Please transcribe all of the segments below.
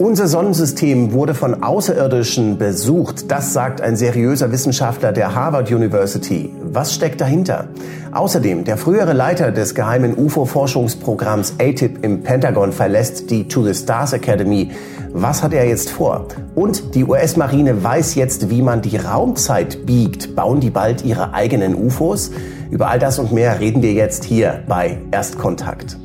Unser Sonnensystem wurde von Außerirdischen besucht. Das sagt ein seriöser Wissenschaftler der Harvard University. Was steckt dahinter? Außerdem, der frühere Leiter des geheimen UFO-Forschungsprogramms ATIP im Pentagon verlässt die To the Stars Academy. Was hat er jetzt vor? Und die US-Marine weiß jetzt, wie man die Raumzeit biegt. Bauen die bald ihre eigenen UFOs? Über all das und mehr reden wir jetzt hier bei Erstkontakt.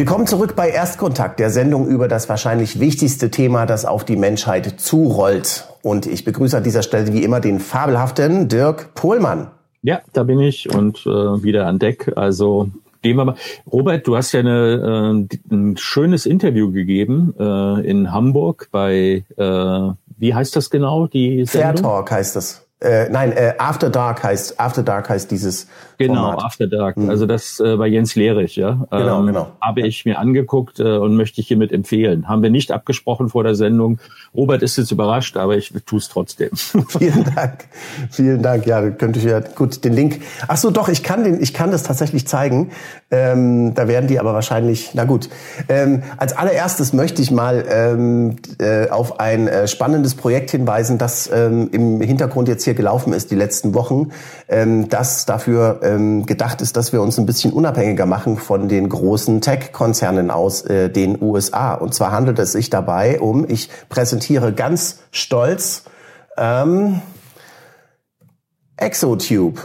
Willkommen zurück bei Erstkontakt, der Sendung über das wahrscheinlich wichtigste Thema, das auf die Menschheit zurollt. Und ich begrüße an dieser Stelle wie immer den fabelhaften Dirk Pohlmann. Ja, da bin ich und äh, wieder an Deck. Also gehen wir mal. Robert, du hast ja eine, äh, ein schönes Interview gegeben äh, in Hamburg bei, äh, wie heißt das genau? Die Sendung? Fair Talk heißt das. Äh, nein, äh, After Dark heißt After Dark heißt dieses Genau, Format. After Dark. Mhm. Also das äh, bei Jens Lehrich, ja. Genau, ähm, genau. Habe ich mir angeguckt äh, und möchte ich hiermit empfehlen. Haben wir nicht abgesprochen vor der Sendung. Robert ist jetzt überrascht, aber ich tue es trotzdem. Vielen Dank. Vielen Dank. Ja, könnte ich ja gut den Link. Ach so, doch, ich kann den, ich kann das tatsächlich zeigen. Ähm, da werden die aber wahrscheinlich, na gut. Ähm, als allererstes möchte ich mal ähm, äh, auf ein äh, spannendes Projekt hinweisen, das ähm, im Hintergrund jetzt hier gelaufen ist die letzten Wochen, ähm, das dafür ähm, gedacht ist, dass wir uns ein bisschen unabhängiger machen von den großen Tech-Konzernen aus äh, den USA. Und zwar handelt es sich dabei um, ich präsentiere ganz stolz, ähm, Exotube.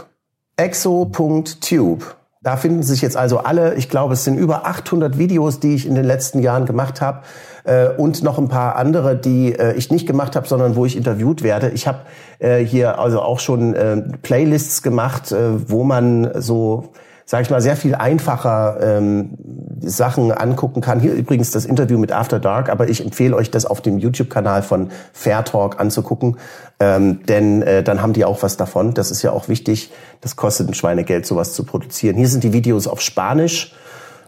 Exo.tube. Da finden sich jetzt also alle, ich glaube, es sind über 800 Videos, die ich in den letzten Jahren gemacht habe äh, und noch ein paar andere, die äh, ich nicht gemacht habe, sondern wo ich interviewt werde. Ich habe äh, hier also auch schon äh, Playlists gemacht, äh, wo man so sage ich mal, sehr viel einfacher ähm, Sachen angucken kann. Hier übrigens das Interview mit After Dark, aber ich empfehle euch, das auf dem YouTube-Kanal von Fair Talk anzugucken, ähm, denn äh, dann haben die auch was davon. Das ist ja auch wichtig. Das kostet ein Schweinegeld, sowas zu produzieren. Hier sind die Videos auf Spanisch.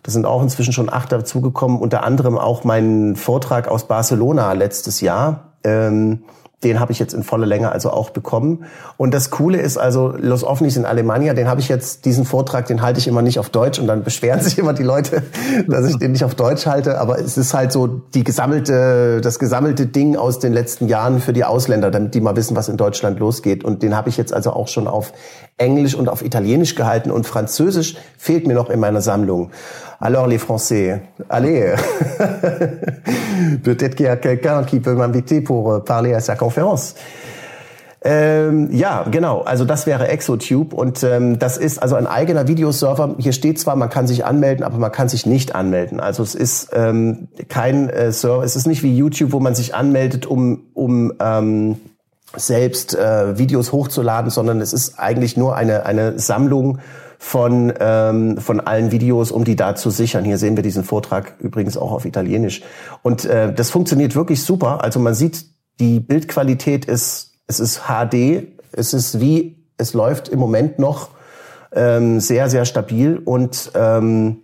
Da sind auch inzwischen schon acht dazugekommen, unter anderem auch mein Vortrag aus Barcelona letztes Jahr. Ähm, den habe ich jetzt in voller Länge also auch bekommen. Und das Coole ist also, Los Ovnis in Alemania, den habe ich jetzt, diesen Vortrag, den halte ich immer nicht auf Deutsch und dann beschweren sich immer die Leute, dass ich den nicht auf Deutsch halte. Aber es ist halt so die gesammelte, das gesammelte Ding aus den letzten Jahren für die Ausländer, damit die mal wissen, was in Deutschland losgeht. Und den habe ich jetzt also auch schon auf Englisch und auf Italienisch gehalten und Französisch fehlt mir noch in meiner Sammlung. Alors les Français, allez, peut-être qu'il y a quelqu'un qui peut m'inviter pour euh, parler à sa conférence. Ähm, ja, genau. Also das wäre Exotube und ähm, das ist also ein eigener Videoserver. Hier steht zwar, man kann sich anmelden, aber man kann sich nicht anmelden. Also es ist ähm, kein äh, Server. Es ist nicht wie YouTube, wo man sich anmeldet, um um ähm, selbst äh, Videos hochzuladen, sondern es ist eigentlich nur eine eine Sammlung von, ähm, von allen Videos, um die da zu sichern. Hier sehen wir diesen Vortrag übrigens auch auf Italienisch. Und äh, das funktioniert wirklich super. Also man sieht, die Bildqualität ist, es ist HD, es ist wie, es läuft im Moment noch ähm, sehr, sehr stabil. Und ähm,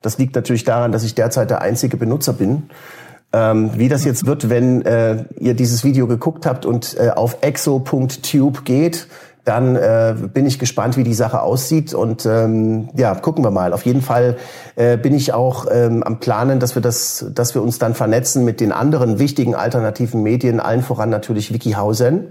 das liegt natürlich daran, dass ich derzeit der einzige Benutzer bin. Ähm, wie das jetzt wird, wenn äh, ihr dieses Video geguckt habt und äh, auf exo.tube geht, dann äh, bin ich gespannt, wie die Sache aussieht und ähm, ja, gucken wir mal. Auf jeden Fall äh, bin ich auch ähm, am Planen, dass wir das, dass wir uns dann vernetzen mit den anderen wichtigen alternativen Medien, allen voran natürlich Wikihausen,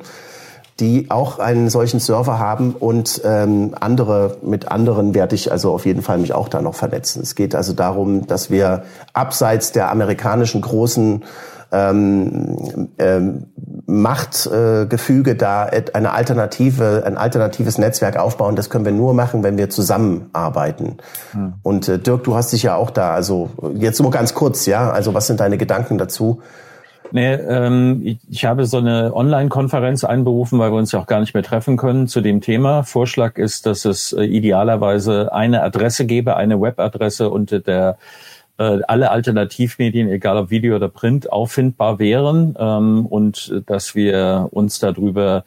die auch einen solchen Server haben und ähm, andere mit anderen werde ich also auf jeden Fall mich auch da noch vernetzen. Es geht also darum, dass wir abseits der amerikanischen großen ähm, ähm, Machtgefüge äh, da eine alternative, ein alternatives Netzwerk aufbauen. Das können wir nur machen, wenn wir zusammenarbeiten. Hm. Und äh, Dirk, du hast dich ja auch da. Also jetzt nur ganz kurz, ja. Also was sind deine Gedanken dazu? Nee, ähm, ich, ich habe so eine Online-Konferenz einberufen, weil wir uns ja auch gar nicht mehr treffen können zu dem Thema. Vorschlag ist, dass es äh, idealerweise eine Adresse gäbe, eine Webadresse unter der äh, alle Alternativmedien, egal ob Video oder Print, auffindbar wären ähm, und dass wir uns darüber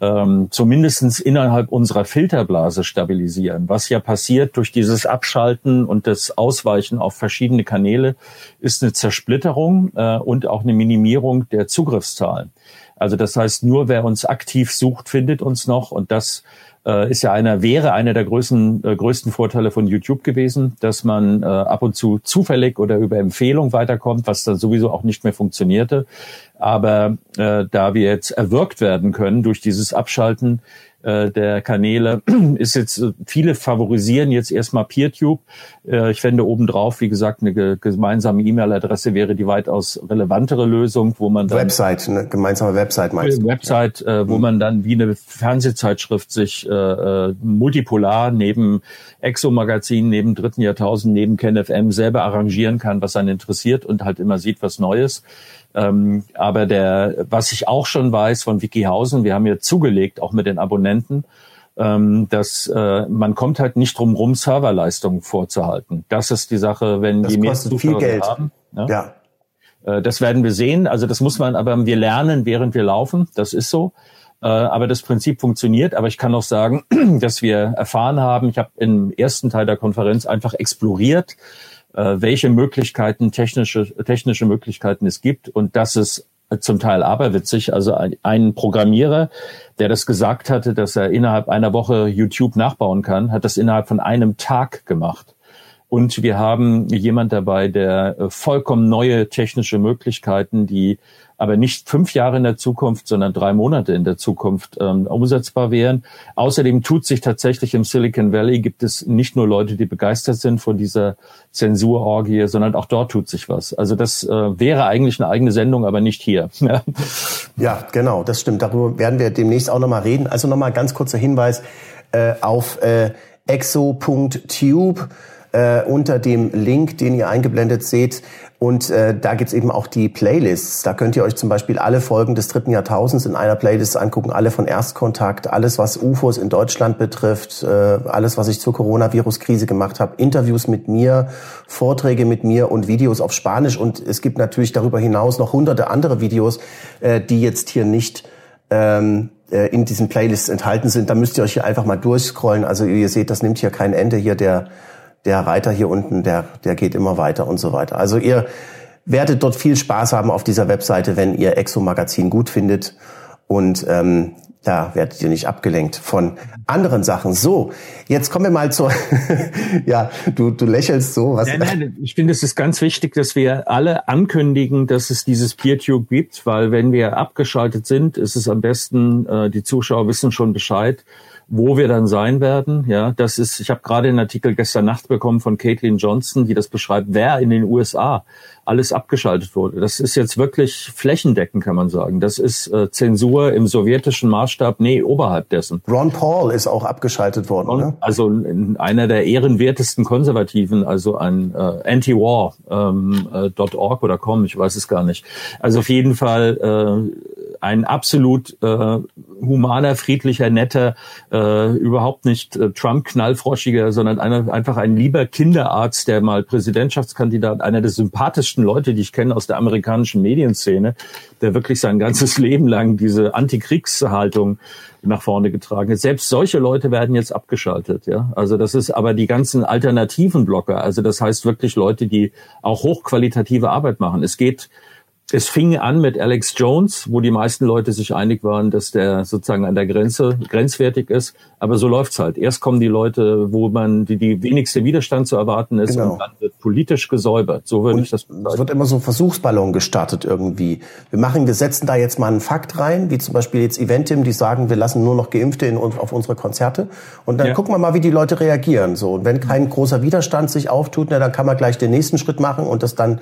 ähm, zumindest innerhalb unserer Filterblase stabilisieren. Was ja passiert durch dieses Abschalten und das Ausweichen auf verschiedene Kanäle, ist eine Zersplitterung äh, und auch eine Minimierung der Zugriffszahlen. Also das heißt, nur wer uns aktiv sucht, findet uns noch und das äh, ist ja einer, wäre einer der größten, äh, größten Vorteile von YouTube gewesen, dass man äh, ab und zu zufällig oder über Empfehlung weiterkommt, was dann sowieso auch nicht mehr funktionierte. Aber äh, da wir jetzt erwirkt werden können durch dieses Abschalten, äh, der Kanäle ist jetzt, äh, viele favorisieren jetzt erstmal PeerTube. Äh, ich fände obendrauf, wie gesagt, eine gemeinsame E-Mail-Adresse wäre die weitaus relevantere Lösung, wo man dann... Website, eine gemeinsame Website meinst du? Website, äh, wo mhm. man dann wie eine Fernsehzeitschrift sich äh, äh, multipolar neben Exo-Magazin, neben dritten Jahrtausend, neben KenFM selber arrangieren kann, was einen interessiert und halt immer sieht, was Neues. Ähm, aber der, was ich auch schon weiß von Wikihausen, wir haben ja zugelegt, auch mit den Abonnenten, ähm, dass äh, man kommt halt nicht drum rum, Serverleistungen vorzuhalten. Das ist die Sache, wenn das die mehr viel Geld. haben. Ne? Ja. Äh, das werden wir sehen. Also das muss man, aber wir lernen, während wir laufen. Das ist so. Äh, aber das Prinzip funktioniert. Aber ich kann auch sagen, dass wir erfahren haben, ich habe im ersten Teil der Konferenz einfach exploriert, welche Möglichkeiten, technische, technische Möglichkeiten es gibt und dass es zum Teil aberwitzig, also ein, ein Programmierer, der das gesagt hatte, dass er innerhalb einer Woche YouTube nachbauen kann, hat das innerhalb von einem Tag gemacht. Und wir haben jemand dabei, der äh, vollkommen neue technische Möglichkeiten, die aber nicht fünf Jahre in der Zukunft, sondern drei Monate in der Zukunft ähm, umsetzbar wären. Außerdem tut sich tatsächlich im Silicon Valley, gibt es nicht nur Leute, die begeistert sind von dieser Zensurorgie, sondern auch dort tut sich was. Also das äh, wäre eigentlich eine eigene Sendung, aber nicht hier. ja, genau, das stimmt. Darüber werden wir demnächst auch nochmal reden. Also nochmal ganz kurzer Hinweis äh, auf äh, exo.tube äh, unter dem Link, den ihr eingeblendet seht. Und äh, da gibt's eben auch die Playlists. Da könnt ihr euch zum Beispiel alle Folgen des dritten Jahrtausends in einer Playlist angucken, alle von Erstkontakt, alles, was UFOs in Deutschland betrifft, äh, alles, was ich zur Coronavirus-Krise gemacht habe, Interviews mit mir, Vorträge mit mir und Videos auf Spanisch. Und es gibt natürlich darüber hinaus noch hunderte andere Videos, äh, die jetzt hier nicht ähm, äh, in diesen Playlists enthalten sind. Da müsst ihr euch hier einfach mal durchscrollen. Also ihr seht, das nimmt hier kein Ende hier der der Reiter hier unten, der, der geht immer weiter und so weiter. Also ihr werdet dort viel Spaß haben auf dieser Webseite, wenn ihr Exo Magazin gut findet und ähm, da werdet ihr nicht abgelenkt von anderen Sachen. So, jetzt kommen wir mal zur, ja, du, du lächelst so. Was nein, nein, ich finde, es ist ganz wichtig, dass wir alle ankündigen, dass es dieses PeerTube gibt, weil wenn wir abgeschaltet sind, ist es am besten, äh, die Zuschauer wissen schon Bescheid, wo wir dann sein werden. Ja, das ist, ich habe gerade einen Artikel gestern Nacht bekommen von Caitlin Johnson, die das beschreibt, wer in den USA alles abgeschaltet wurde. Das ist jetzt wirklich flächendeckend, kann man sagen. Das ist äh, Zensur im sowjetischen Maßstab, nee, oberhalb dessen. Ron Paul ist auch abgeschaltet worden. Ron, ne? Also einer der ehrenwertesten Konservativen, also ein äh, anti-war.org ähm, äh, oder com, ich weiß es gar nicht. Also auf jeden Fall äh, ein absolut äh, humaner, friedlicher, netter, äh, überhaupt nicht äh, Trump-Knallfroschiger, sondern einer, einfach ein lieber Kinderarzt, der mal Präsidentschaftskandidat, einer der sympathischsten Leute, die ich kenne aus der amerikanischen Medienszene, der wirklich sein ganzes Leben lang diese Antikriegshaltung nach vorne getragen hat. Selbst solche Leute werden jetzt abgeschaltet, ja. Also das ist aber die ganzen alternativen Blocker. Also das heißt wirklich Leute, die auch hochqualitative Arbeit machen. Es geht es fing an mit Alex Jones, wo die meisten Leute sich einig waren, dass der sozusagen an der Grenze grenzwertig ist. Aber so läuft's halt. Erst kommen die Leute, wo man die, die wenigste Widerstand zu erwarten ist, genau. und dann wird politisch gesäubert. So würde und ich das. Es wird immer so ein Versuchsballon gestartet irgendwie. Wir machen, wir setzen da jetzt mal einen Fakt rein, wie zum Beispiel jetzt Eventim, die sagen, wir lassen nur noch Geimpfte in, auf unsere Konzerte. Und dann ja. gucken wir mal, wie die Leute reagieren. So und wenn kein großer Widerstand sich auftut, na, dann kann man gleich den nächsten Schritt machen und das dann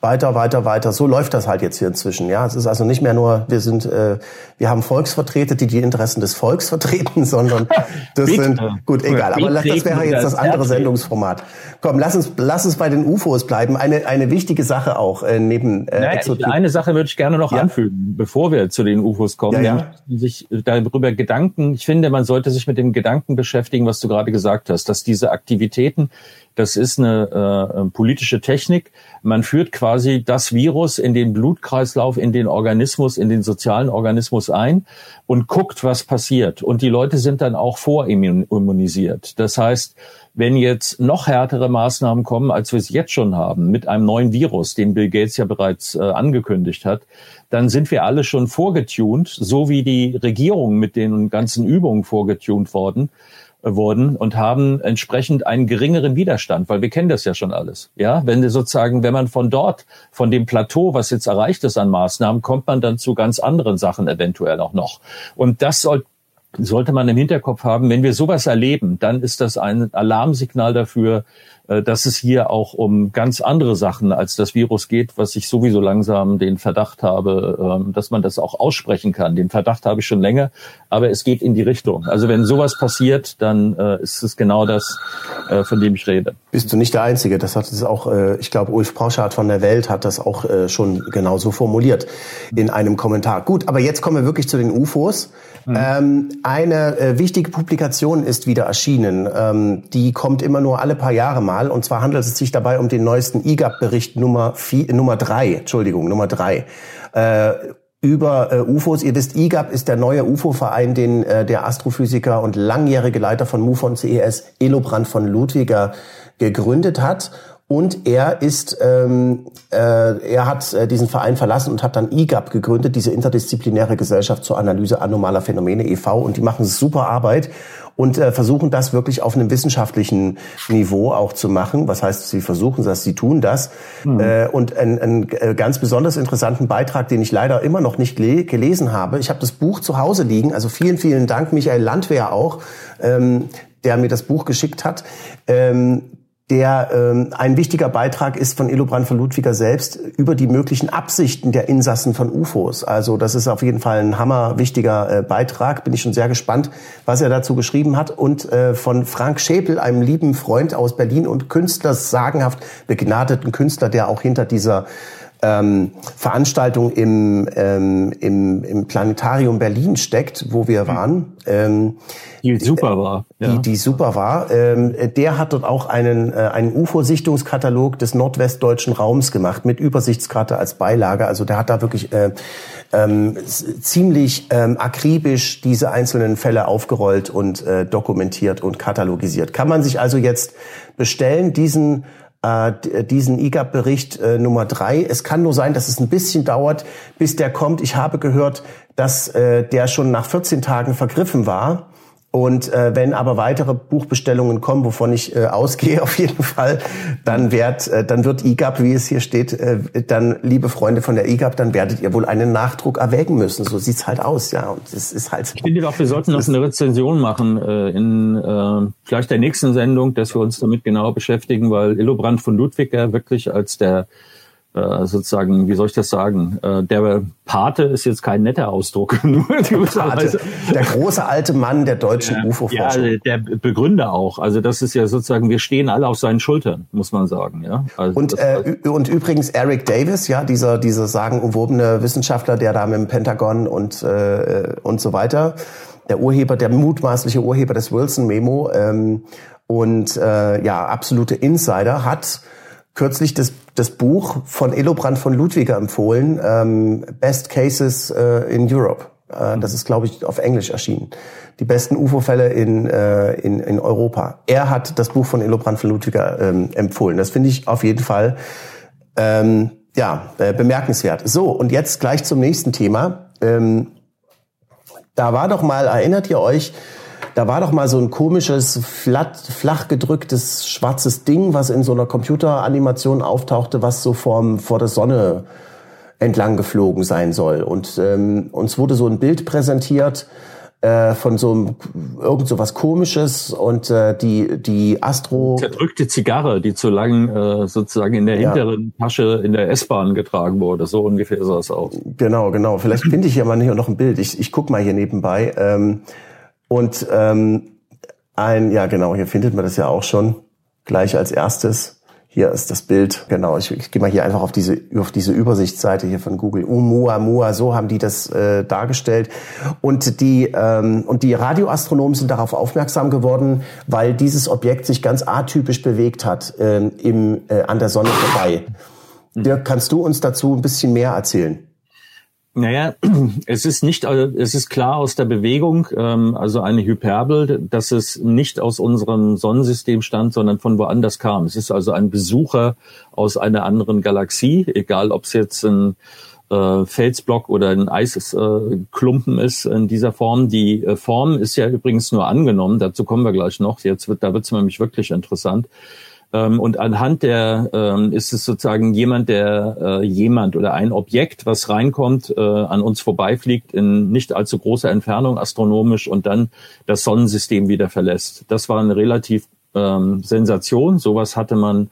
weiter, weiter, weiter. So läuft das halt jetzt hier inzwischen. Ja, es ist also nicht mehr nur, wir sind, äh, wir haben Volksvertreter, die die Interessen des Volks vertreten, sondern das sind gut egal. Aber das wäre jetzt das andere Sendungsformat. Komm, lass uns, lass uns bei den UFOs bleiben. Eine eine wichtige Sache auch äh, neben äh, naja, Exotik. Eine Sache würde ich gerne noch ja. anfügen, bevor wir zu den UFOs kommen. Ja, ja. Sich darüber Gedanken. Ich finde, man sollte sich mit dem Gedanken beschäftigen, was du gerade gesagt hast, dass diese Aktivitäten Das ist eine äh, politische Technik. Man führt quasi das Virus in den Blutkreislauf, in den Organismus, in den sozialen Organismus ein und guckt, was passiert. Und die Leute sind dann auch vorimmunisiert. Das heißt, wenn jetzt noch härtere Maßnahmen kommen, als wir es jetzt schon haben, mit einem neuen Virus, den Bill Gates ja bereits äh, angekündigt hat, dann sind wir alle schon vorgetunt, so wie die Regierung mit den ganzen Übungen vorgetunt worden wurden und haben entsprechend einen geringeren Widerstand, weil wir kennen das ja schon alles. Ja, wenn sozusagen, wenn man von dort, von dem Plateau, was jetzt erreicht ist an Maßnahmen, kommt man dann zu ganz anderen Sachen eventuell auch noch. Und das soll, sollte man im Hinterkopf haben, wenn wir sowas erleben, dann ist das ein Alarmsignal dafür, äh, dass es hier auch um ganz andere Sachen als das Virus geht, was ich sowieso langsam den Verdacht habe, ähm, dass man das auch aussprechen kann. Den Verdacht habe ich schon länger, aber es geht in die Richtung. Also wenn sowas passiert, dann äh, ist es genau das, äh, von dem ich rede. Bist du nicht der Einzige? Das hat es auch, ich glaube, Ulf Pauschardt von der Welt hat das auch schon genauso formuliert in einem Kommentar. Gut, aber jetzt kommen wir wirklich zu den UFOs. Mhm. Ähm, eine äh, wichtige Publikation ist wieder erschienen. Ähm, die kommt immer nur alle paar Jahre mal. Und zwar handelt es sich dabei um den neuesten IGAP-Bericht Nummer, vier, Nummer drei. Entschuldigung, Nummer drei. Äh, über äh, UFOs. Ihr wisst, IGAP ist der neue UFO-Verein, den äh, der Astrophysiker und langjährige Leiter von MUFON CES, Elobrand von Ludwiger, gegründet hat. Und er ist, ähm, äh, er hat äh, diesen Verein verlassen und hat dann IGAP gegründet, diese interdisziplinäre Gesellschaft zur Analyse anomaler Phänomene e.V. Und die machen super Arbeit und äh, versuchen das wirklich auf einem wissenschaftlichen Niveau auch zu machen. Was heißt, sie versuchen das, sie tun das. Mhm. Äh, und einen äh, ganz besonders interessanten Beitrag, den ich leider immer noch nicht gelesen habe. Ich habe das Buch zu Hause liegen. Also vielen, vielen Dank, Michael Landwehr auch, ähm, der mir das Buch geschickt hat. Ähm, der ähm, ein wichtiger Beitrag ist von Illobrand von Ludwiger selbst über die möglichen Absichten der Insassen von UFOs. Also das ist auf jeden Fall ein hammer wichtiger äh, Beitrag. Bin ich schon sehr gespannt, was er dazu geschrieben hat. Und äh, von Frank Schäpel, einem lieben Freund aus Berlin und Künstler, sagenhaft begnadeten Künstler, der auch hinter dieser ähm, Veranstaltung im, ähm, im, im Planetarium Berlin steckt, wo wir waren. Ähm, die super war. Ja. Die, die super war. Ähm, der hat dort auch einen, äh, einen UFO-Sichtungskatalog des nordwestdeutschen Raums gemacht mit Übersichtskarte als Beilage. Also der hat da wirklich äh, ähm, ziemlich ähm, akribisch diese einzelnen Fälle aufgerollt und äh, dokumentiert und katalogisiert. Kann man sich also jetzt bestellen, diesen äh, diesen IGAP-Bericht äh, Nummer drei. Es kann nur sein, dass es ein bisschen dauert, bis der kommt. Ich habe gehört, dass äh, der schon nach 14 Tagen vergriffen war. Und äh, wenn aber weitere Buchbestellungen kommen, wovon ich äh, ausgehe auf jeden Fall, dann wird, äh, dann wird IGAP, wie es hier steht, äh, dann, liebe Freunde von der IGAP, dann werdet ihr wohl einen Nachdruck erwägen müssen. So sieht's halt aus, ja. Und es ist halt. Ich finde auch, wir sollten noch eine Rezension machen äh, in äh, vielleicht der nächsten Sendung, dass wir uns damit genau beschäftigen, weil Illobrand von Ludwig ja wirklich als der äh, sozusagen, wie soll ich das sagen? Äh, der Pate ist jetzt kein netter Ausdruck. der, große alte Mann der deutschen ja, UFO-Forschung. Ja, der Begründer auch. Also das ist ja sozusagen, wir stehen alle auf seinen Schultern, muss man sagen. Ja. Also und äh, und übrigens Eric Davis, ja, dieser dieser sagenumwobene Wissenschaftler, der da mit dem Pentagon und äh, und so weiter, der Urheber, der mutmaßliche Urheber des Wilson Memo ähm, und äh, ja absolute Insider hat kürzlich das, das Buch von Elobrand von Ludwiger empfohlen, ähm, Best Cases äh, in Europe. Äh, das ist, glaube ich, auf Englisch erschienen. Die besten UFO-Fälle in, äh, in, in Europa. Er hat das Buch von Elobrand von Ludwiger ähm, empfohlen. Das finde ich auf jeden Fall ähm, ja, äh, bemerkenswert. So, und jetzt gleich zum nächsten Thema. Ähm, da war doch mal, erinnert ihr euch, da war doch mal so ein komisches, flatt, flach gedrücktes, schwarzes Ding, was in so einer Computeranimation auftauchte, was so vorm, vor der Sonne entlang geflogen sein soll. Und ähm, uns wurde so ein Bild präsentiert äh, von so einem, irgend so was Komisches und äh, die die Astro zerdrückte Zigarre, die zu lang äh, sozusagen in der hinteren ja. Tasche in der S-Bahn getragen wurde. So ungefähr sah es aus. Genau, genau. Vielleicht finde ich ja mal hier noch ein Bild. Ich, ich guck mal hier nebenbei. Ähm, und ähm, ein, ja genau, hier findet man das ja auch schon gleich als erstes. Hier ist das Bild, genau. Ich, ich gehe mal hier einfach auf diese, auf diese Übersichtsseite hier von Google. Oumuamua, so haben die das äh, dargestellt. Und die, ähm, und die Radioastronomen sind darauf aufmerksam geworden, weil dieses Objekt sich ganz atypisch bewegt hat äh, im, äh, an der Sonne vorbei. Dirk, kannst du uns dazu ein bisschen mehr erzählen? Naja, es ist nicht, es ist klar aus der Bewegung, ähm, also eine Hyperbel, dass es nicht aus unserem Sonnensystem stammt, sondern von woanders kam. Es ist also ein Besucher aus einer anderen Galaxie, egal ob es jetzt ein äh, Felsblock oder ein Eisklumpen äh, ist in dieser Form. Die äh, Form ist ja übrigens nur angenommen, dazu kommen wir gleich noch. Jetzt wird, da wird es nämlich wirklich interessant. Ähm, und anhand der ähm, ist es sozusagen jemand, der äh, jemand oder ein Objekt, was reinkommt, äh, an uns vorbeifliegt in nicht allzu großer Entfernung astronomisch und dann das Sonnensystem wieder verlässt. Das war eine relativ ähm, Sensation. Sowas hatte man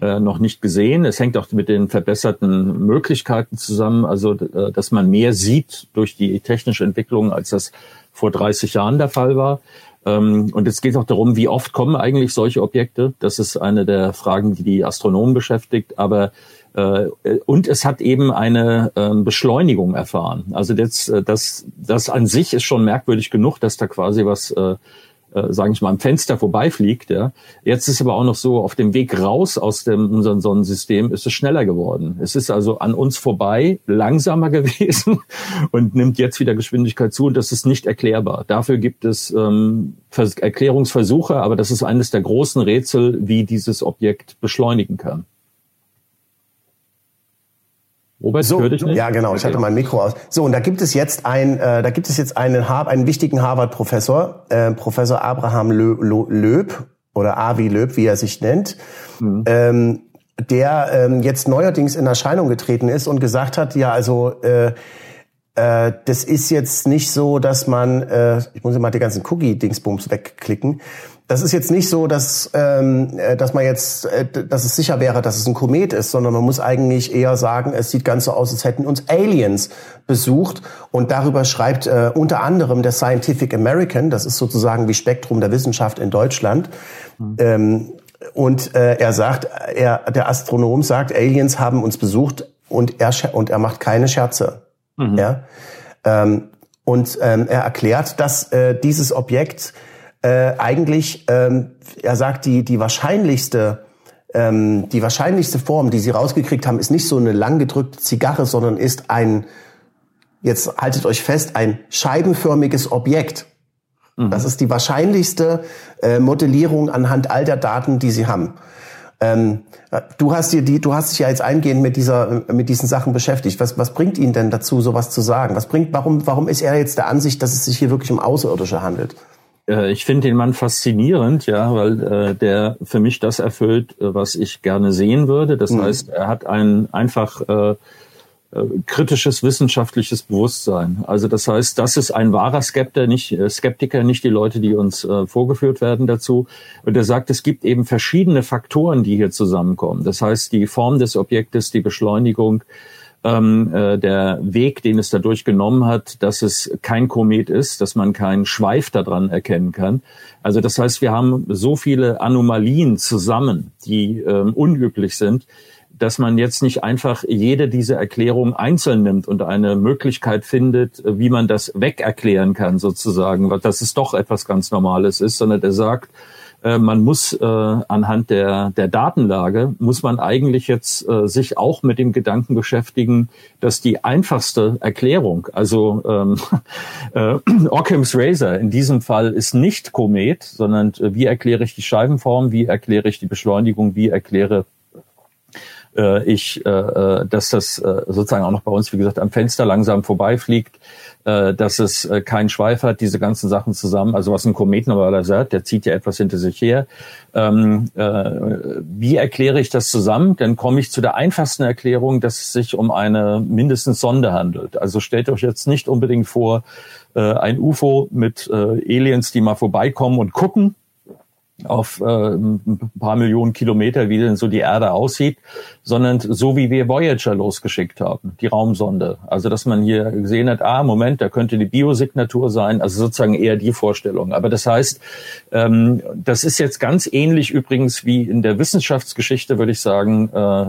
äh, noch nicht gesehen. Es hängt auch mit den verbesserten Möglichkeiten zusammen, also äh, dass man mehr sieht durch die technische Entwicklung, als das vor 30 Jahren der Fall war. Ähm, und es geht auch darum, wie oft kommen eigentlich solche Objekte. Das ist eine der Fragen, die die Astronomen beschäftigt. Aber äh, und es hat eben eine äh, Beschleunigung erfahren. Also das, äh, das, das an sich ist schon merkwürdig genug, dass da quasi was äh, äh, sage ich mal, am Fenster vorbeifliegt. Ja. Jetzt ist aber auch noch so, auf dem Weg raus aus dem, unserem Sonnensystem ist es schneller geworden. Es ist also an uns vorbei langsamer gewesen und nimmt jetzt wieder Geschwindigkeit zu und das ist nicht erklärbar. Dafür gibt es ähm, Erklärungsversuche, aber das ist eines der großen Rätsel, wie dieses Objekt beschleunigen kann. Robert, so, dich nicht? Ja, genau. Ich hatte mein Mikro aus. So, und da gibt es jetzt ein, äh, da gibt es jetzt einen, Har einen wichtigen Harvard-Professor, äh, Professor Abraham Lö Löb oder Avi Löb, wie er sich nennt, mhm. ähm, der ähm, jetzt neuerdings in Erscheinung getreten ist und gesagt hat, ja, also äh, äh, das ist jetzt nicht so, dass man, äh, ich muss mal die ganzen Cookie-Dingsbums wegklicken, das ist jetzt nicht so, dass, ähm, äh, dass man jetzt, äh, dass es sicher wäre, dass es ein Komet ist, sondern man muss eigentlich eher sagen, es sieht ganz so aus, als hätten uns Aliens besucht. Und darüber schreibt äh, unter anderem der Scientific American, das ist sozusagen wie Spektrum der Wissenschaft in Deutschland. Mhm. Ähm, und äh, er sagt, er, der Astronom sagt, Aliens haben uns besucht und er, und er macht keine Scherze. Mhm. Ja? Ähm, und ähm, er erklärt, dass äh, dieses Objekt äh, eigentlich, ähm, er sagt, die, die wahrscheinlichste ähm, die wahrscheinlichste Form, die sie rausgekriegt haben, ist nicht so eine langgedrückte Zigarre, sondern ist ein, jetzt haltet euch fest, ein scheibenförmiges Objekt. Mhm. Das ist die wahrscheinlichste äh, Modellierung anhand all der Daten, die sie haben. Ähm, du hast dir die, du hast dich ja jetzt eingehend mit dieser, mit diesen Sachen beschäftigt. Was, was bringt ihn denn dazu, sowas zu sagen? Was bringt, warum, warum ist er jetzt der Ansicht, dass es sich hier wirklich um Außerirdische handelt? Äh, ich finde den Mann faszinierend, ja, weil äh, der für mich das erfüllt, äh, was ich gerne sehen würde. Das mhm. heißt, er hat ein einfach äh, kritisches wissenschaftliches Bewusstsein. Also das heißt, das ist ein wahrer Skeptiker, nicht äh, Skeptiker, nicht die Leute, die uns äh, vorgeführt werden dazu. Und er sagt, es gibt eben verschiedene Faktoren, die hier zusammenkommen. Das heißt, die Form des Objektes, die Beschleunigung, ähm, äh, der Weg, den es dadurch genommen hat, dass es kein Komet ist, dass man keinen Schweif daran erkennen kann. Also das heißt, wir haben so viele Anomalien zusammen, die ähm, unüblich sind, dass man jetzt nicht einfach jede dieser Erklärungen einzeln nimmt und eine Möglichkeit findet, wie man das wegerklären kann sozusagen, dass es doch etwas ganz Normales ist, sondern er sagt, äh, man muss äh, anhand der, der Datenlage, muss man eigentlich jetzt äh, sich auch mit dem Gedanken beschäftigen, dass die einfachste Erklärung, also ähm, äh, Occam's Razor in diesem Fall ist nicht Komet, sondern äh, wie erkläre ich die Scheibenform, wie erkläre ich die Beschleunigung, wie erkläre äh, ich, äh, äh, dass das äh, sozusagen auch noch bei uns, wie gesagt, am Fenster langsam vorbeifliegt, äh, dass es äh, keinen Schweif hat, diese ganzen Sachen zusammen. Also was ein Komet normalerweise hat, der zieht ja etwas hinter sich her. Ähm, äh, wie erkläre ich das zusammen? Dann komme ich zu der einfachsten Erklärung, dass es sich um eine mindestens Sonde handelt. Also stellt euch jetzt nicht unbedingt vor, äh, ein UFO mit äh, Aliens, die mal vorbeikommen und gucken, auf äh, ein paar Millionen Kilometer, wie denn so die Erde aussieht, sondern so wie wir Voyager losgeschickt haben, die Raumsonde. Also dass man hier gesehen hat, ah, Moment, da könnte die Biosignatur sein, also sozusagen eher die Vorstellung. Aber das heißt, ähm, das ist jetzt ganz ähnlich übrigens wie in der Wissenschaftsgeschichte, würde ich sagen, äh,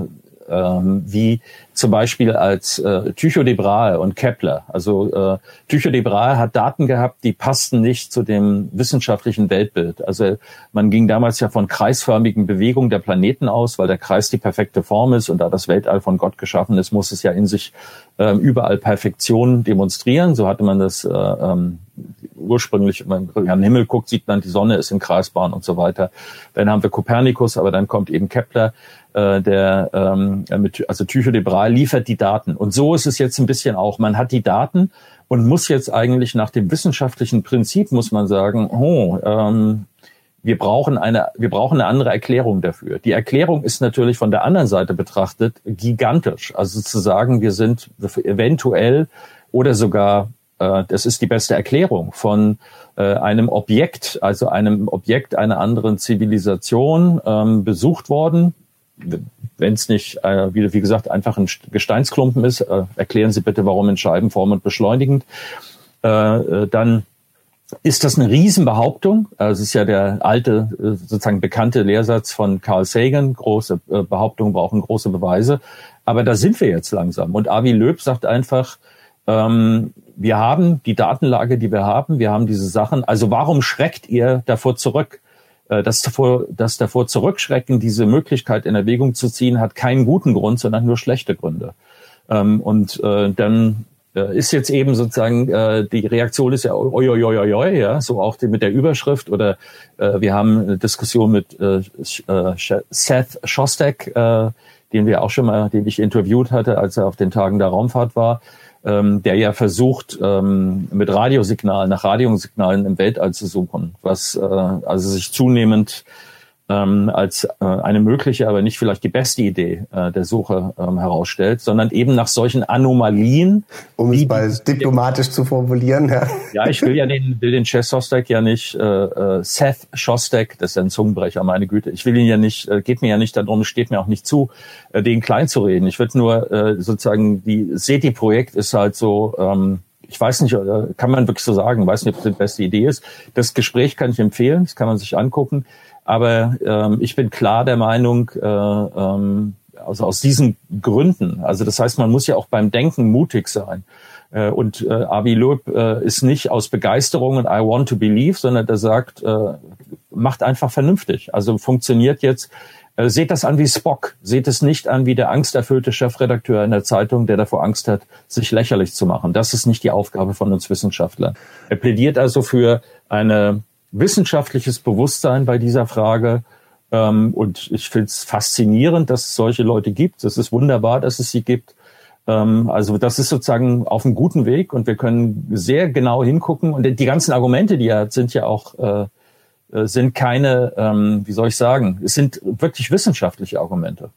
ähm, wie zum Beispiel als äh, Tycho de Brahe und Kepler. Also äh, Tycho de Brahe hat Daten gehabt, die passten nicht zu dem wissenschaftlichen Weltbild. Also man ging damals ja von kreisförmigen Bewegungen der Planeten aus, weil der Kreis die perfekte Form ist und da das Weltall von Gott geschaffen ist, muss es ja in sich äh, überall Perfektion demonstrieren. So hatte man das äh, ähm, ursprünglich, wenn man an den Himmel guckt, sieht man, die Sonne ist in Kreisbahn und so weiter. Dann haben wir Kopernikus, aber dann kommt eben Kepler, äh, der ähm, mit, also Tycho de Brahe liefert die Daten. Und so ist es jetzt ein bisschen auch. Man hat die Daten und muss jetzt eigentlich nach dem wissenschaftlichen Prinzip, muss man sagen, oh, ähm, wir brauchen eine, wir brauchen eine andere Erklärung dafür. Die Erklärung ist natürlich von der anderen Seite betrachtet gigantisch. Also zu sagen, wir sind eventuell oder sogar äh, das ist die beste Erklärung von äh, einem Objekt, also einem Objekt einer anderen Zivilisation ähm, besucht worden. Wenn es nicht, äh, wie, wie, gesagt, einfach ein Gesteinsklumpen ist, äh, erklären Sie bitte, warum in Scheibenform und beschleunigend. Äh, äh, dann ist das eine Riesenbehauptung. Also es ist ja der alte, sozusagen bekannte Lehrsatz von Carl Sagan. Große Behauptungen brauchen große Beweise. Aber da sind wir jetzt langsam. Und Avi Löb sagt einfach, ähm, wir haben die Datenlage, die wir haben, wir haben diese Sachen. Also warum schreckt ihr davor zurück? Äh, das davor, das davor zurückschrecken, diese Möglichkeit in Erwägung zu ziehen, hat keinen guten Grund, sondern nur schlechte Gründe. Ähm, und äh, dann äh, ist jetzt eben sozusagen äh, die Reaktion ist ja oi, oi, oi, oi, ja, so auch mit der Überschrift oder äh, wir haben eine Diskussion mit äh, äh Seth Shostak, äh, den wir auch schon mal, den ich interviewt hatte, als er auf den Tagen der Raumfahrt war ähm, der ja versucht, ähm, mit Radiosignalen, nach Radiosignalen im Weltall zu suchen, was äh, also sich zunehmend ähm, als äh, eine mögliche, aber nicht vielleicht die beste Idee äh, der Suche ähm, herausstellt, sondern eben nach solchen Anomalien. Um es mal diplomatisch zu formulieren. Ja, ja ich will ja den, will den Chess Shostak ja nicht, äh, äh, Seth Shostak, das ist ein Zungenbrecher, meine Güte. Ich will ihn ja nicht, äh, geht mir ja nicht darum, steht mir auch nicht zu, äh, den klein zu reden. Ich würde nur äh, sozusagen, die SETI-Projekt ist halt so, ähm, ich weiß nicht, kann man wirklich so sagen, weiß nicht, ob das die beste Idee ist. Das Gespräch kann ich empfehlen, das kann man sich angucken. Aber ähm, ich bin klar der Meinung, äh, ähm, also aus diesen Gründen, also das heißt, man muss ja auch beim Denken mutig sein. Äh, und äh, Avi Loeb äh, ist nicht aus Begeisterung und I want to believe, sondern der sagt, äh, macht einfach vernünftig. Also funktioniert jetzt, äh, seht das an wie Spock, seht es nicht an wie der angsterfüllte Chefredakteur in der Zeitung, der davor Angst hat, sich lächerlich zu machen. Das ist nicht die Aufgabe von uns Wissenschaftlern. Er plädiert also für eine wissenschaftliches Bewusstsein bei dieser Frage. Ähm, und ich finde es faszinierend, dass es solche Leute gibt. Es ist wunderbar, dass es sie gibt. Ähm, also das ist sozusagen auf einem guten Weg und wir können sehr genau hingucken. Und die ganzen Argumente, die er hat, sind ja auch äh, äh sind keine, ähm, wie soll ich sagen, es sind wirklich wissenschaftliche Argumente.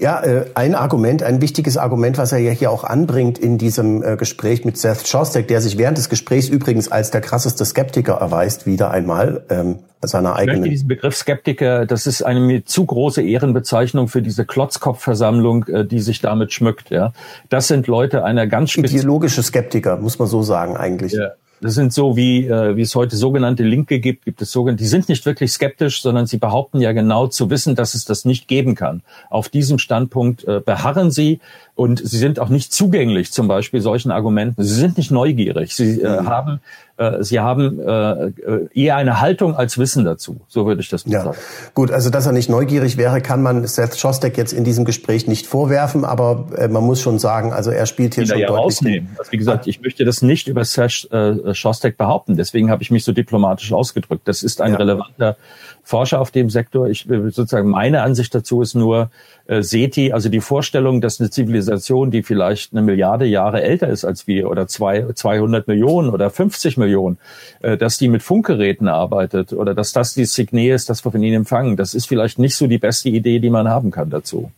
Ja, äh, ein Argument, ein wichtiges Argument, was er ja hier auch anbringt in diesem äh, Gespräch mit Seth Shostak, der sich während des Gesprächs übrigens als der krasseste Skeptiker erweist, wieder einmal ähm, seiner eigenen. Ich möchte diesen Begriff Skeptiker, das ist eine mir zu große Ehrenbezeichnung für diese Klotzkopfversammlung, äh, die sich damit schmückt. Ja, das sind Leute einer ganz ideologische Skeptiker, muss man so sagen eigentlich. Ja. Das sind so wie, äh, wie es heute sogenannte Linke gibt, gibt es sogenannte, die sind nicht wirklich skeptisch, sondern sie behaupten ja genau zu wissen, dass es das nicht geben kann. Auf diesem Standpunkt äh, beharren sie und sie sind auch nicht zugänglich, zum Beispiel solchen Argumenten. Sie sind nicht neugierig. Sie äh, mhm. haben äh, sie haben äh, eher eine Haltung als Wissen dazu. So würde ich das ja. sagen. Gut, also dass er nicht neugierig wäre, kann man Seth Shostak jetzt in diesem Gespräch nicht vorwerfen, aber äh, man muss schon sagen, also er spielt hier schon ja deutlich. Rausnehmen. Also wie gesagt, ich möchte das nicht über Seth äh, Shostak behaupten. Deswegen habe ich mich so diplomatisch ausgedrückt. Das ist ein ja. relevanter Forscher auf dem Sektor. Ich sozusagen meine Ansicht dazu ist nur, äh, SETI, also die Vorstellung, dass eine Zivilisation die vielleicht eine Milliarde Jahre älter ist als wir oder zwei, 200 Millionen oder 50 Millionen, äh, dass die mit Funkgeräten arbeitet oder dass das die Signal ist, das wir von ihnen empfangen, das ist vielleicht nicht so die beste Idee, die man haben kann dazu.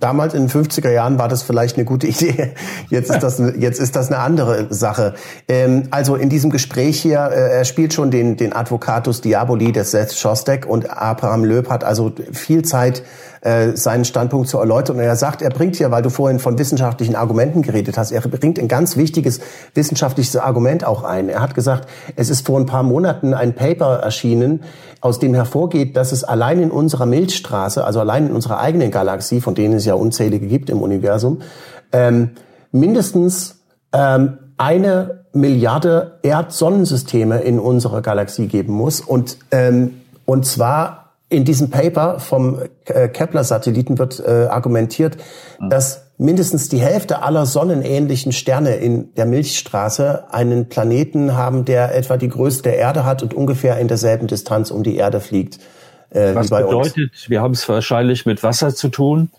Damals in den 50er Jahren war das vielleicht eine gute Idee. Jetzt ist das, jetzt ist das eine andere Sache. Ähm, also in diesem Gespräch hier, äh, er spielt schon den, den Advocatus Diaboli des Seth Shostak und Abraham Löb hat also viel Zeit äh, seinen Standpunkt zu erläutern. Und er sagt, er bringt hier, weil du vorhin von wissenschaftlichen Argumenten geredet hast, er bringt ein ganz wichtiges wissenschaftliches Argument auch ein. Er hat gesagt, es ist vor ein paar Monaten ein Paper erschienen, aus dem hervorgeht, dass es allein in unserer Milchstraße, also allein in unserer eigenen Galaxie, von denen es ja unzählige gibt im Universum, ähm, mindestens ähm, eine Milliarde Erdsonnensysteme in unserer Galaxie geben muss und ähm, und zwar in diesem Paper vom äh, Kepler-Satelliten wird äh, argumentiert, mhm. dass mindestens die Hälfte aller sonnenähnlichen Sterne in der Milchstraße einen Planeten haben, der etwa die Größe der Erde hat und ungefähr in derselben Distanz um die Erde fliegt. Äh, Was bedeutet, uns. wir haben es wahrscheinlich mit Wasser zu tun.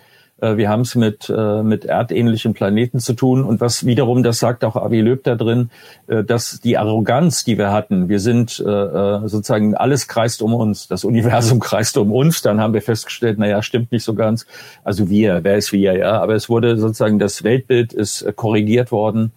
Äh, wir haben es mit, äh, mit erdähnlichen Planeten zu tun. Und was wiederum, das sagt auch Avi Löb da drin, äh, dass die Arroganz, die wir hatten, wir sind sozusagen, alles kreist um uns, das Universum kreist um uns. Dann haben wir festgestellt, naja, stimmt nicht so ganz. Also wir, wer ist wir, ja. Aber es wurde sozusagen, das Weltbild ist korrigiert worden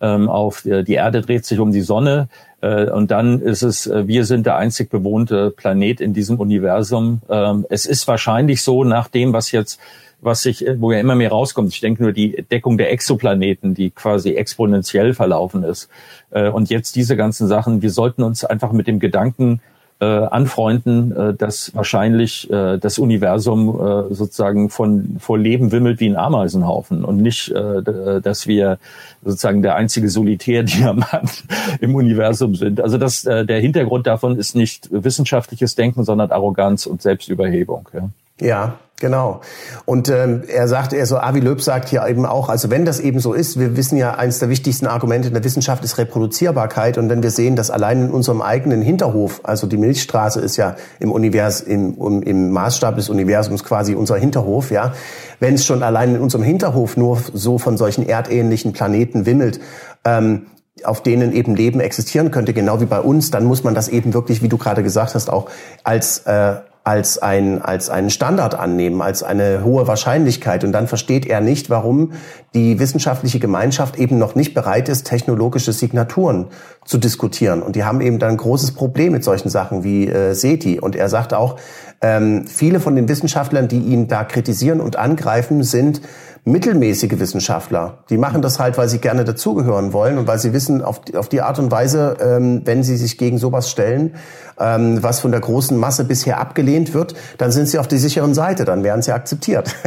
ähm, auf die Erde dreht sich um die Sonne. Und dann ist es, wir sind der einzig bewohnte Planet in diesem Universum. Ähm, es ist wahrscheinlich so, nach dem, was jetzt was sich, wo ja immer mehr rauskommt. Ich denke nur die Deckung der Exoplaneten, die quasi exponentiell verlaufen ist. Äh, und jetzt diese ganzen Sachen, wir sollten uns einfach mit dem Gedanken äh, anfreunden, äh, dass wahrscheinlich das Universum sozusagen von vor Leben wimmelt wie ein Ameisenhaufen und nicht, dass wir sozusagen der einzige Solitärdiamant im Universum sind. Also das, der Hintergrund davon ist nicht wissenschaftliches Denken, sondern Arroganz und Selbstüberhebung. Ja. Ja, genau. Und ähm, er sagt, er so, Avi Löb sagt hier eben auch, also wenn das eben so ist, wir wissen ja, eines der wichtigsten Argumente in der Wissenschaft ist Reproduzierbarkeit. Und wenn wir sehen, dass allein in unserem eigenen Hinterhof, also die Milchstraße ist ja im Univers, im, im Maßstab des Universums quasi unser Hinterhof, ja. Wenn es schon allein in unserem Hinterhof nur so von solchen erdähnlichen Planeten wimmelt, ähm, auf denen eben Leben existieren könnte, genau wie bei uns, dann muss man das eben wirklich, wie du gerade gesagt hast, auch als äh, als ein als einen Standard annehmen, als eine hohe Wahrscheinlichkeit. Und dann versteht er nicht, warum die wissenschaftliche Gemeinschaft eben noch nicht bereit ist, technologische Signaturen zu diskutieren. Und die haben eben dann ein großes Problem mit solchen Sachen wie äh, SETI. Und er sagt auch, ähm, viele von den Wissenschaftlern, die ihn da kritisieren und angreifen, sind mittelmäßige Wissenschaftler. Die machen das halt, weil sie gerne dazugehören wollen und weil sie wissen, auf die, auf die Art und Weise, ähm, wenn sie sich gegen sowas stellen, ähm, was von der großen Masse bisher abgelehnt wird, dann sind sie auf der sicheren Seite, dann werden sie akzeptiert.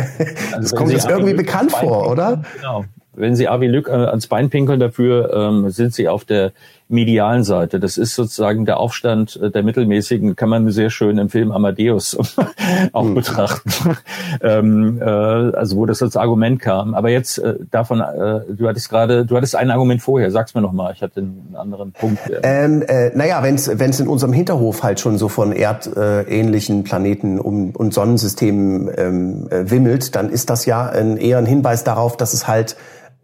Also das kommt uns irgendwie bekannt vor, oder? Genau. Wenn Sie Avi Lück äh, ans Bein pinkeln dafür, ähm, sind Sie auf der medialen Seite. Das ist sozusagen der Aufstand äh, der Mittelmäßigen, kann man sehr schön im Film Amadeus auch mhm. betrachten. ähm, äh, also wo das als Argument kam. Aber jetzt äh, davon, äh, du hattest gerade, du hattest ein Argument vorher, sag's mir nochmal, ich hatte einen anderen Punkt. Ähm, äh, naja, wenn es in unserem Hinterhof halt schon so von erdähnlichen Planeten um, und Sonnensystemen ähm, äh, wimmelt, dann ist das ja ein, eher ein Hinweis darauf, dass es halt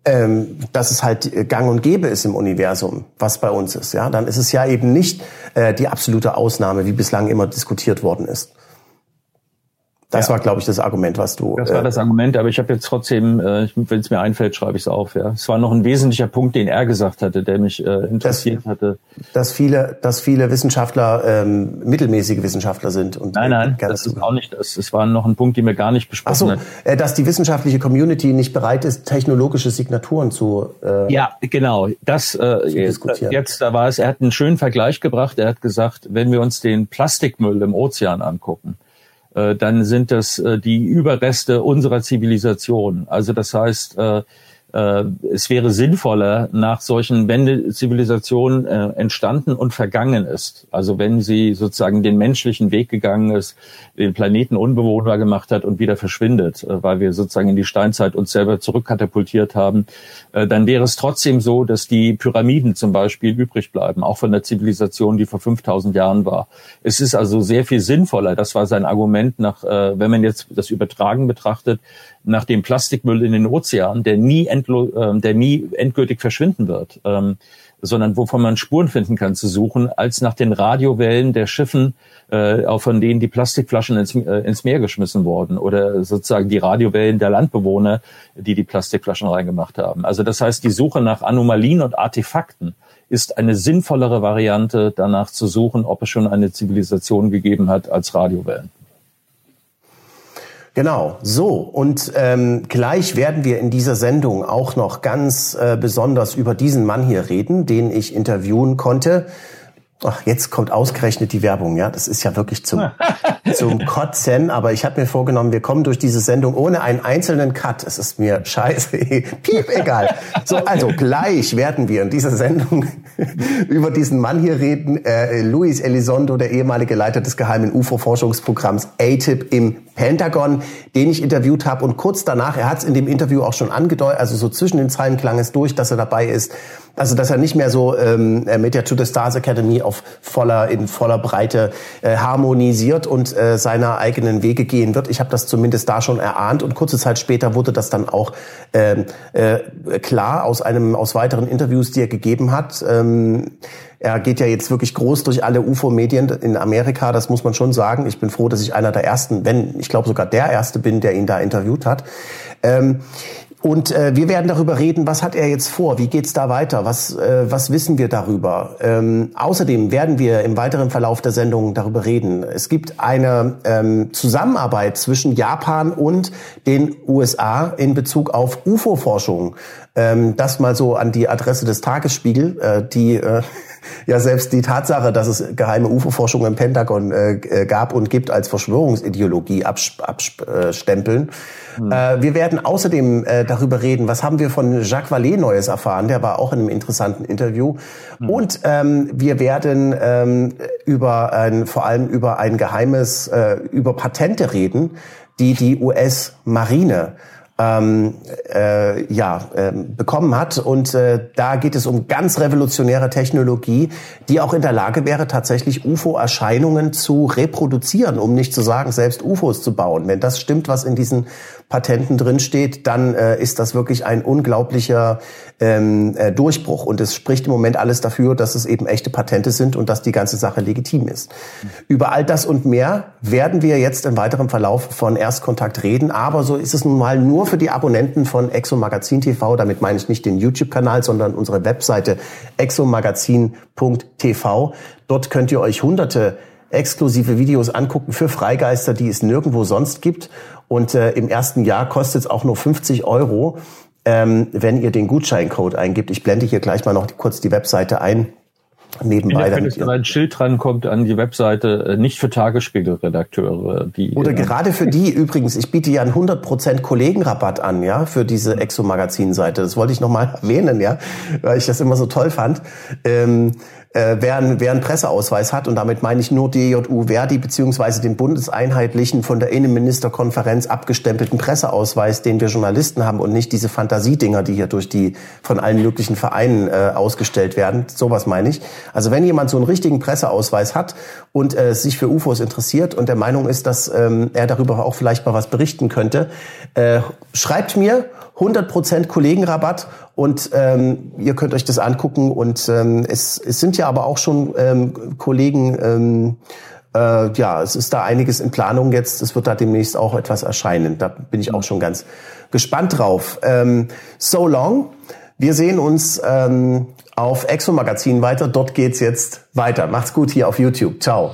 ähm, dass es halt gang und gäbe ist im Universum, was bei uns ist, ja, dann ist es ja eben nicht äh, die absolute Ausnahme, wie bislang immer diskutiert worden ist. Das ja. war, glaube ich, das Argument, was du. Das war äh, das Argument, aber ich habe jetzt trotzdem, äh, wenn es mir einfällt, schreibe ich es auf. Ja, es war noch ein wesentlicher Punkt, den er gesagt hatte, der mich äh, interessiert dass, hatte. Dass viele, dass viele Wissenschaftler ähm, mittelmäßige Wissenschaftler sind und nein, nein, das ist auch nicht. Das, das war noch ein Punkt, den wir gar nicht besprochen Ach so, äh, dass die wissenschaftliche Community nicht bereit ist, technologische Signaturen zu. Äh, ja, genau. Das äh, jetzt da war es. Er hat einen schönen Vergleich gebracht. Er hat gesagt, wenn wir uns den Plastikmüll im Ozean angucken äh, dann sind das äh, die Überreste unserer Zivilisation. Also das heißt, äh, es wäre sinnvoller nach solchen, Zivilisation äh, entstanden und vergangen ist, also wenn sie sozusagen den menschlichen Weg gegangen ist, den Planeten unbewohnbar gemacht hat und wieder verschwindet, äh, weil wir sozusagen in die Steinzeit uns selber zurückkatapultiert haben, äh, dann wäre es trotzdem so, dass die Pyramiden zum Beispiel übrig bleiben, auch von der Zivilisation, die vor 5000 Jahren war. Es ist also sehr viel sinnvoller, das war sein Argument nach, äh, wenn man jetzt das Übertragen betrachtet, nach dem Plastikmüll in den Ozean, der nie, endlo äh, der nie endgültig verschwinden wird, ähm, sondern wovon man Spuren finden kann, zu suchen, als nach den Radiowellen der Schiffen, äh, auch von denen die Plastikflaschen ins, äh, ins Meer geschmissen wurden oder sozusagen die Radiowellen der Landbewohner, die die Plastikflaschen reingemacht haben. Also das heißt, die Suche nach Anomalien und Artefakten ist eine sinnvollere Variante, danach zu suchen, ob es schon eine Zivilisation gegeben hat als Radiowellen. Genau, so. Und ähm, gleich werden wir in dieser Sendung auch noch ganz äh, besonders über diesen Mann hier reden, den ich interviewen konnte. Ach, jetzt kommt ausgerechnet die Werbung, ja. Das ist ja wirklich zum, zum Kotzen. Aber ich habe mir vorgenommen, wir kommen durch diese Sendung ohne einen einzelnen Cut. Es ist mir scheiße. Piep, egal. So, also gleich werden wir in dieser Sendung über diesen Mann hier reden. Äh, Luis Elizondo, der ehemalige Leiter des geheimen UFO-Forschungsprogramms ATIP im Pentagon, den ich interviewt habe. Und kurz danach, er hat es in dem Interview auch schon angedeutet, also so zwischen den Zeilen klang es durch, dass er dabei ist. Also dass er nicht mehr so ähm, mit der To the Stars Academy auf voller in voller Breite äh, harmonisiert und äh, seiner eigenen Wege gehen wird. Ich habe das zumindest da schon erahnt und kurze Zeit später wurde das dann auch ähm, äh, klar aus einem aus weiteren Interviews, die er gegeben hat. Ähm, er geht ja jetzt wirklich groß durch alle UFO-Medien in Amerika, das muss man schon sagen. Ich bin froh, dass ich einer der ersten, wenn ich glaube sogar der erste bin, der ihn da interviewt hat. Ähm, und äh, wir werden darüber reden, was hat er jetzt vor, wie geht's da weiter, was, äh, was wissen wir darüber. Ähm, außerdem werden wir im weiteren Verlauf der Sendung darüber reden. Es gibt eine ähm, Zusammenarbeit zwischen Japan und den USA in Bezug auf UFO-Forschung. Ähm, das mal so an die Adresse des Tagesspiegel, äh, die äh, ja selbst die Tatsache, dass es geheime UFO-Forschung im Pentagon äh, äh, gab und gibt, als Verschwörungsideologie abstempeln. Mhm. Äh, wir werden außerdem äh, darüber reden, was haben wir von Jacques Vallée Neues erfahren, der war auch in einem interessanten Interview. Mhm. Und ähm, wir werden ähm, über ein, vor allem über ein geheimes, äh, über Patente reden, die die US-Marine ähm, äh, ja, äh, bekommen hat. Und äh, da geht es um ganz revolutionäre Technologie, die auch in der Lage wäre, tatsächlich UFO-Erscheinungen zu reproduzieren, um nicht zu sagen, selbst UFOs zu bauen. Wenn das stimmt, was in diesen Patenten drinsteht, dann äh, ist das wirklich ein unglaublicher ähm, äh, Durchbruch. Und es spricht im Moment alles dafür, dass es eben echte Patente sind und dass die ganze Sache legitim ist. Mhm. Über all das und mehr werden wir jetzt im weiteren Verlauf von Erstkontakt reden. Aber so ist es nun mal nur für die Abonnenten von Exo Magazin TV. Damit meine ich nicht den YouTube-Kanal, sondern unsere Webseite exomagazin.tv. Dort könnt ihr euch hunderte exklusive Videos angucken für Freigeister, die es nirgendwo sonst gibt. Und äh, im ersten Jahr kostet es auch nur 50 Euro, ähm, wenn ihr den Gutscheincode eingibt. Ich blende hier gleich mal noch kurz die Webseite ein. Nebenbei. Wenn es ein Schild dran kommt an die Webseite, äh, nicht für Tagesspiegelredakteure. Die, Oder äh, gerade für die übrigens, ich biete ja einen 100% Kollegenrabatt an, ja, für diese Exo-Magazin-Seite. Das wollte ich nochmal erwähnen, ja, weil ich das immer so toll fand. Ähm, äh, wer, einen, wer einen Presseausweis hat, und damit meine ich nur DJU Verdi beziehungsweise den bundeseinheitlichen von der Innenministerkonferenz abgestempelten Presseausweis, den wir Journalisten haben und nicht diese Fantasiedinger, die hier durch die von allen möglichen Vereinen äh, ausgestellt werden. Sowas meine ich. Also wenn jemand so einen richtigen Presseausweis hat und äh, sich für UFOs interessiert und der Meinung ist, dass ähm, er darüber auch vielleicht mal was berichten könnte, äh, schreibt mir 100% Kollegenrabatt und ähm, ihr könnt euch das angucken und ähm, es, es sind ja aber auch schon ähm, Kollegen, ähm, äh, ja, es ist da einiges in Planung jetzt, es wird da demnächst auch etwas erscheinen. Da bin ich auch schon ganz gespannt drauf. Ähm, so long. Wir sehen uns ähm, auf Exo Magazin weiter. Dort geht's jetzt weiter. Macht's gut hier auf YouTube. Ciao.